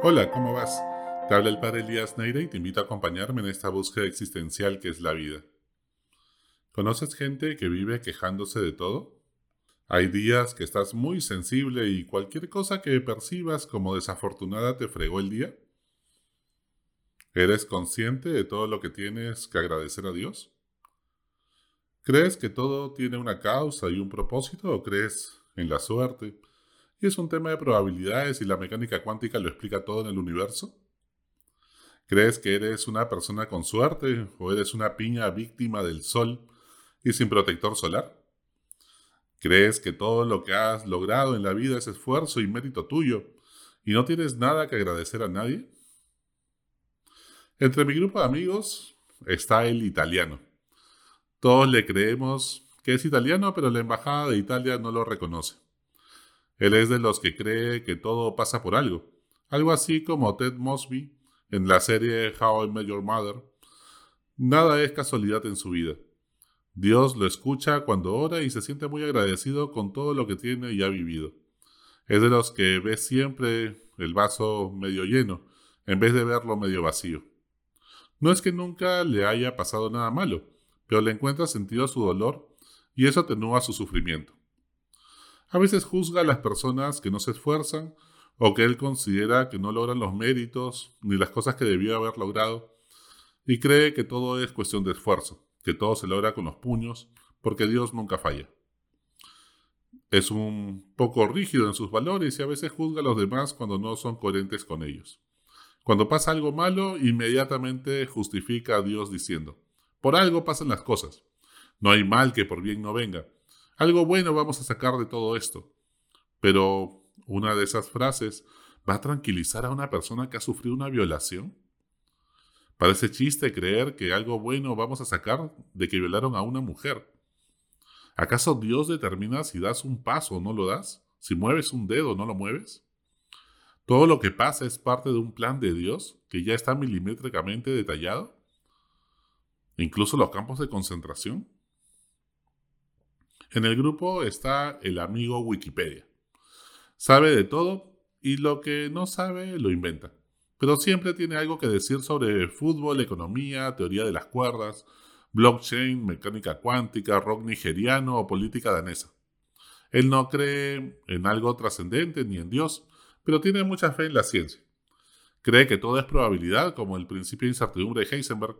Hola, ¿cómo vas? Te habla el padre Elías Neira y te invito a acompañarme en esta búsqueda existencial que es la vida. ¿Conoces gente que vive quejándose de todo? Hay días que estás muy sensible y cualquier cosa que percibas como desafortunada te fregó el día. ¿Eres consciente de todo lo que tienes que agradecer a Dios? ¿Crees que todo tiene una causa y un propósito o crees en la suerte, y es un tema de probabilidades y la mecánica cuántica lo explica todo en el universo? ¿Crees que eres una persona con suerte o eres una piña víctima del sol y sin protector solar? ¿Crees que todo lo que has logrado en la vida es esfuerzo y mérito tuyo y no tienes nada que agradecer a nadie? Entre mi grupo de amigos está el italiano. Todos le creemos que es italiano, pero la embajada de Italia no lo reconoce. Él es de los que cree que todo pasa por algo, algo así como Ted Mosby en la serie How I Met Your Mother. Nada es casualidad en su vida. Dios lo escucha cuando ora y se siente muy agradecido con todo lo que tiene y ha vivido. Es de los que ve siempre el vaso medio lleno, en vez de verlo medio vacío. No es que nunca le haya pasado nada malo, pero le encuentra sentido a su dolor y eso atenúa su sufrimiento. A veces juzga a las personas que no se esfuerzan o que él considera que no logran los méritos ni las cosas que debió haber logrado y cree que todo es cuestión de esfuerzo, que todo se logra con los puños, porque Dios nunca falla. Es un poco rígido en sus valores y a veces juzga a los demás cuando no son coherentes con ellos. Cuando pasa algo malo, inmediatamente justifica a Dios diciendo, por algo pasan las cosas. No hay mal que por bien no venga. Algo bueno vamos a sacar de todo esto. Pero una de esas frases va a tranquilizar a una persona que ha sufrido una violación. Parece chiste creer que algo bueno vamos a sacar de que violaron a una mujer. ¿Acaso Dios determina si das un paso o no lo das? ¿Si mueves un dedo o no lo mueves? ¿Todo lo que pasa es parte de un plan de Dios que ya está milimétricamente detallado? ¿Incluso los campos de concentración? En el grupo está el amigo Wikipedia. Sabe de todo y lo que no sabe lo inventa. Pero siempre tiene algo que decir sobre fútbol, economía, teoría de las cuerdas, blockchain, mecánica cuántica, rock nigeriano o política danesa. Él no cree en algo trascendente ni en Dios, pero tiene mucha fe en la ciencia. Cree que todo es probabilidad, como el principio de incertidumbre de Heisenberg,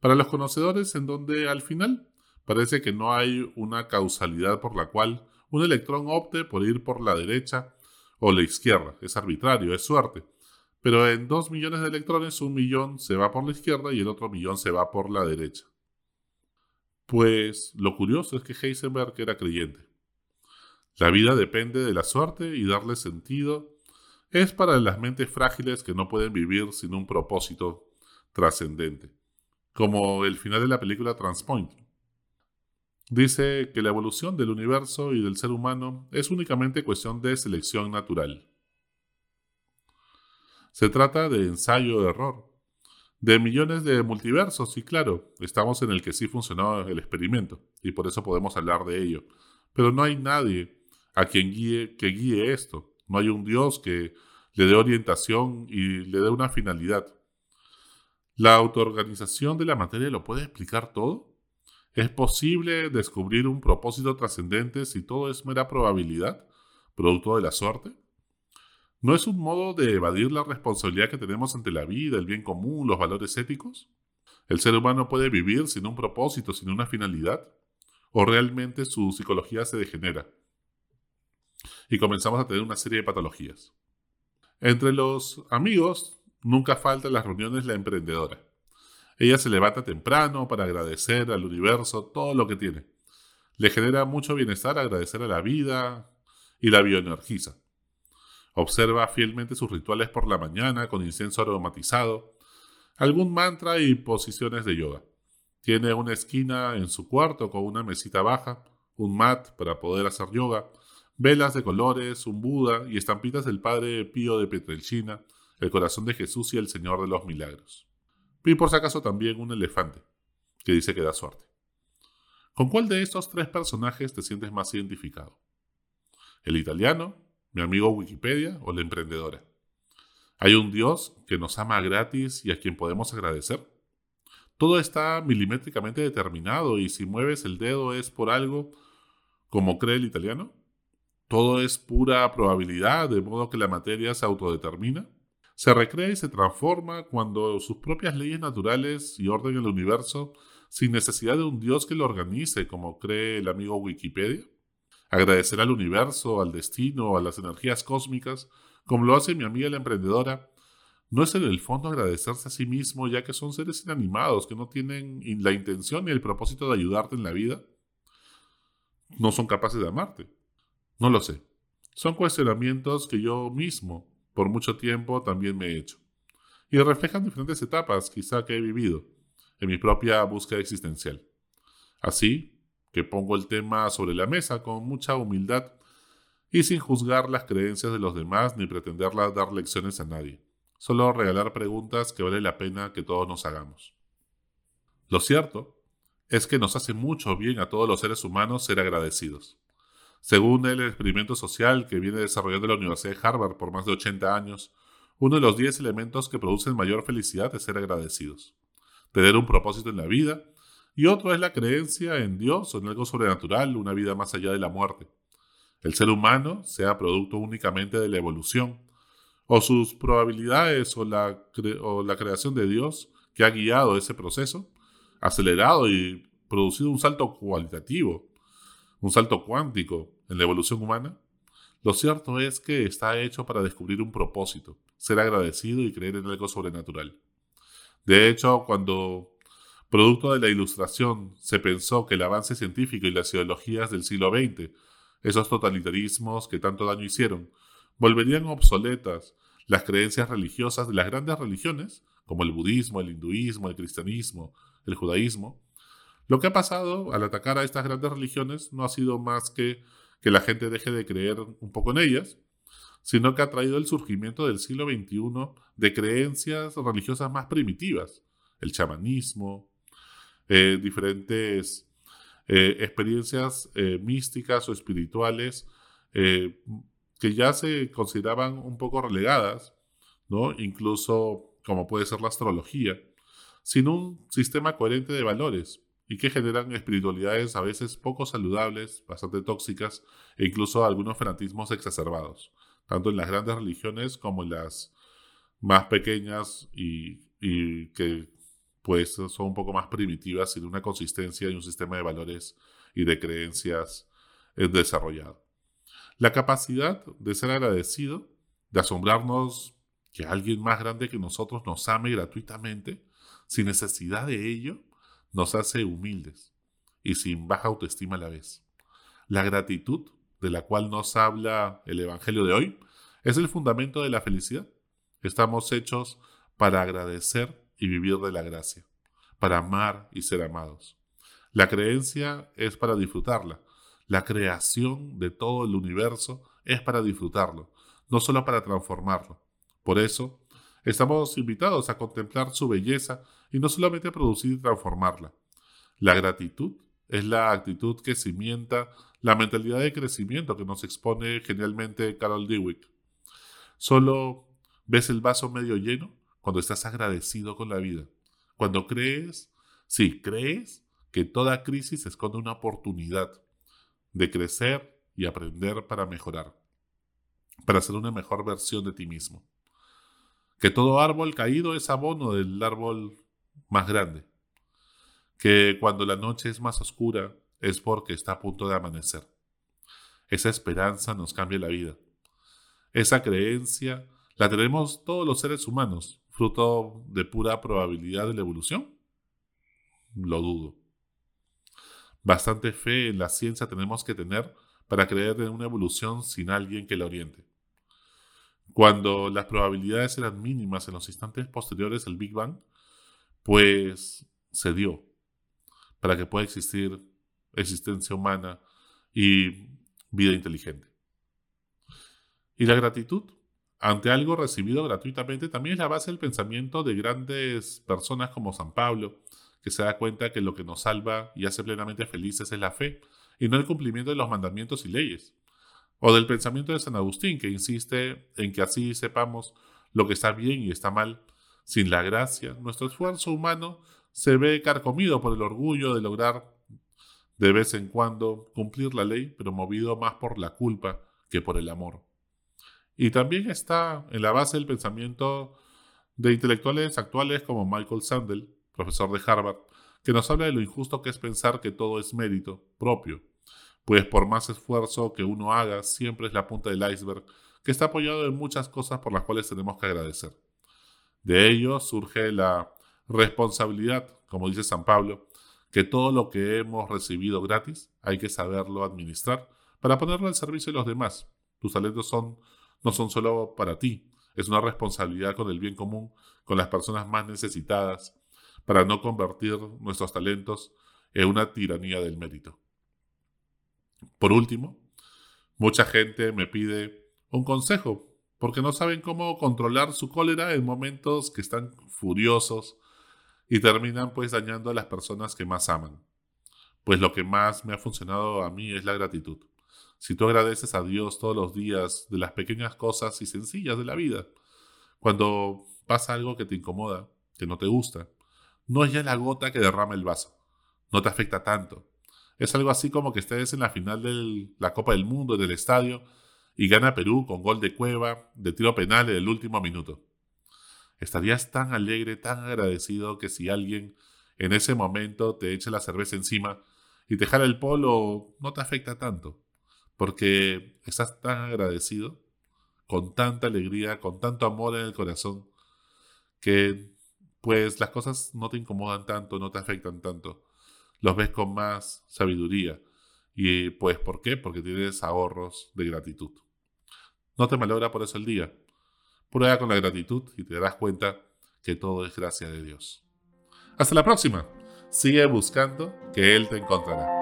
para los conocedores en donde al final parece que no hay una causalidad por la cual un electrón opte por ir por la derecha o la izquierda. Es arbitrario, es suerte. Pero en dos millones de electrones, un millón se va por la izquierda y el otro millón se va por la derecha. Pues lo curioso es que Heisenberg era creyente. La vida depende de la suerte y darle sentido es para las mentes frágiles que no pueden vivir sin un propósito trascendente, como el final de la película Transpoint. Dice que la evolución del universo y del ser humano es únicamente cuestión de selección natural. Se trata de ensayo-error, de millones de multiversos, y claro, estamos en el que sí funcionó el experimento, y por eso podemos hablar de ello. Pero no hay nadie a quien guíe, que guíe esto. No hay un Dios que le dé orientación y le dé una finalidad. ¿La autoorganización de la materia lo puede explicar todo? ¿Es posible descubrir un propósito trascendente si todo es mera probabilidad, producto de la suerte? ¿No es un modo de evadir la responsabilidad que tenemos ante la vida, el bien común, los valores éticos? ¿El ser humano puede vivir sin un propósito, sin una finalidad? ¿O realmente su psicología se degenera? Y comenzamos a tener una serie de patologías. Entre los amigos nunca falta en las reuniones la emprendedora ella se levanta temprano para agradecer al universo todo lo que tiene. Le genera mucho bienestar agradecer a la vida y la bioenergiza. Observa fielmente sus rituales por la mañana con incienso aromatizado, algún mantra y posiciones de yoga. Tiene una esquina en su cuarto con una mesita baja, un mat para poder hacer yoga, velas de colores, un Buda y estampitas del Padre Pío de Petrelchina, el corazón de Jesús y el Señor de los Milagros. Y por si acaso también un elefante, que dice que da suerte. ¿Con cuál de estos tres personajes te sientes más identificado? ¿El italiano, mi amigo Wikipedia o la emprendedora? Hay un Dios que nos ama gratis y a quien podemos agradecer. Todo está milimétricamente determinado y si mueves el dedo es por algo, como cree el italiano. Todo es pura probabilidad, de modo que la materia se autodetermina. Se recrea y se transforma cuando sus propias leyes naturales y orden en el universo, sin necesidad de un Dios que lo organice, como cree el amigo Wikipedia. Agradecer al universo, al destino, a las energías cósmicas, como lo hace mi amiga la emprendedora, no es en el fondo agradecerse a sí mismo, ya que son seres inanimados que no tienen la intención ni el propósito de ayudarte en la vida. No son capaces de amarte. No lo sé. Son cuestionamientos que yo mismo, por mucho tiempo, también me he hecho. Y reflejan diferentes etapas, quizá, que he vivido en mi propia búsqueda existencial. Así que pongo el tema sobre la mesa con mucha humildad y sin juzgar las creencias de los demás ni pretender dar lecciones a nadie. Solo regalar preguntas que vale la pena que todos nos hagamos. Lo cierto es que nos hace mucho bien a todos los seres humanos ser agradecidos. Según el experimento social que viene desarrollando la Universidad de Harvard por más de 80 años, uno de los 10 elementos que producen mayor felicidad es ser agradecidos, tener un propósito en la vida, y otro es la creencia en Dios o en algo sobrenatural, una vida más allá de la muerte. El ser humano sea producto únicamente de la evolución, o sus probabilidades o la, o la creación de Dios que ha guiado ese proceso, acelerado y producido un salto cualitativo, un salto cuántico en la evolución humana, lo cierto es que está hecho para descubrir un propósito, ser agradecido y creer en algo sobrenatural. De hecho, cuando, producto de la ilustración, se pensó que el avance científico y las ideologías del siglo XX, esos totalitarismos que tanto daño hicieron, volverían obsoletas las creencias religiosas de las grandes religiones, como el budismo, el hinduismo, el cristianismo, el judaísmo, lo que ha pasado al atacar a estas grandes religiones no ha sido más que que la gente deje de creer un poco en ellas, sino que ha traído el surgimiento del siglo XXI de creencias religiosas más primitivas, el chamanismo, eh, diferentes eh, experiencias eh, místicas o espirituales que ya se consideraban un poco relegadas, ¿no? incluso como puede ser la astrología, sin un sistema coherente de valores y que generan espiritualidades a veces poco saludables, bastante tóxicas e incluso algunos fanatismos exacerbados, tanto en las grandes religiones como en las más pequeñas y, y que pues son un poco más primitivas sin una consistencia y un sistema de valores y de creencias eh, desarrollado. La capacidad de ser agradecido, de asombrarnos que alguien más grande que nosotros nos ame gratuitamente, sin necesidad de ello, nos hace humildes y sin baja autoestima a la vez. La gratitud, de la cual nos habla el Evangelio de hoy, es el fundamento de la felicidad. Estamos hechos para agradecer y vivir de la gracia, para amar y ser amados. La creencia es para disfrutarla. La creación de todo el universo es para disfrutarlo, no solo para transformarlo. Por eso, estamos invitados a contemplar su belleza y no solamente producir y transformarla. La gratitud es la actitud que cimienta la mentalidad de crecimiento que nos expone genialmente Carol Dweck. Solo ves el vaso medio lleno cuando estás agradecido con la vida. Cuando crees, sí, crees que toda crisis esconde una oportunidad de crecer y aprender para mejorar, para ser una mejor versión de ti mismo. Que todo árbol caído es abono del árbol más grande. Que cuando la noche es más oscura es porque está a punto de amanecer. Esa esperanza nos cambia la vida. Esa creencia la tenemos todos los seres humanos, fruto de pura probabilidad de la evolución. Lo dudo. Bastante fe en la ciencia tenemos que tener para creer en una evolución sin alguien que la oriente. Cuando las probabilidades eran mínimas en los instantes posteriores al Big Bang, pues se dio para que pueda existir existencia humana y vida inteligente. Y la gratitud ante algo recibido gratuitamente también es la base del pensamiento de grandes personas como San Pablo, que se da cuenta que lo que nos salva y hace plenamente felices es la fe y no el cumplimiento de los mandamientos y leyes. O del pensamiento de San Agustín, que insiste en que así sepamos lo que está bien y está mal. Sin la gracia, nuestro esfuerzo humano se ve carcomido por el orgullo de lograr de vez en cuando cumplir la ley, pero movido más por la culpa que por el amor. Y también está en la base del pensamiento de intelectuales actuales como Michael Sandel, profesor de Harvard, que nos habla de lo injusto que es pensar que todo es mérito propio, pues por más esfuerzo que uno haga, siempre es la punta del iceberg, que está apoyado en muchas cosas por las cuales tenemos que agradecer. De ello surge la responsabilidad, como dice San Pablo, que todo lo que hemos recibido gratis hay que saberlo administrar para ponerlo al servicio de los demás. Tus talentos son, no son solo para ti, es una responsabilidad con el bien común, con las personas más necesitadas, para no convertir nuestros talentos en una tiranía del mérito. Por último, mucha gente me pide un consejo, porque no saben cómo controlar su cólera en momentos que están furiosos y terminan pues dañando a las personas que más aman. Pues lo que más me ha funcionado a mí es la gratitud. Si tú agradeces a Dios todos los días de las pequeñas cosas y sencillas de la vida, cuando pasa algo que te incomoda, que no te gusta, no es ya la gota que derrama el vaso, no te afecta tanto. Es algo así como que estés en la final de la Copa del Mundo en el estadio y gana Perú con gol de cueva, de tiro penal en el último minuto. Estarías tan alegre, tan agradecido que si alguien en ese momento te echa la cerveza encima y te jala el polo, no te afecta tanto porque estás tan agradecido, con tanta alegría, con tanto amor en el corazón, que pues las cosas no te incomodan tanto, no te afectan tanto. Los ves con más sabiduría. Y pues, ¿por qué? Porque tienes ahorros de gratitud. No te malogra por eso el día. Prueba con la gratitud y te darás cuenta que todo es gracia de Dios. Hasta la próxima. Sigue buscando que Él te encontrará.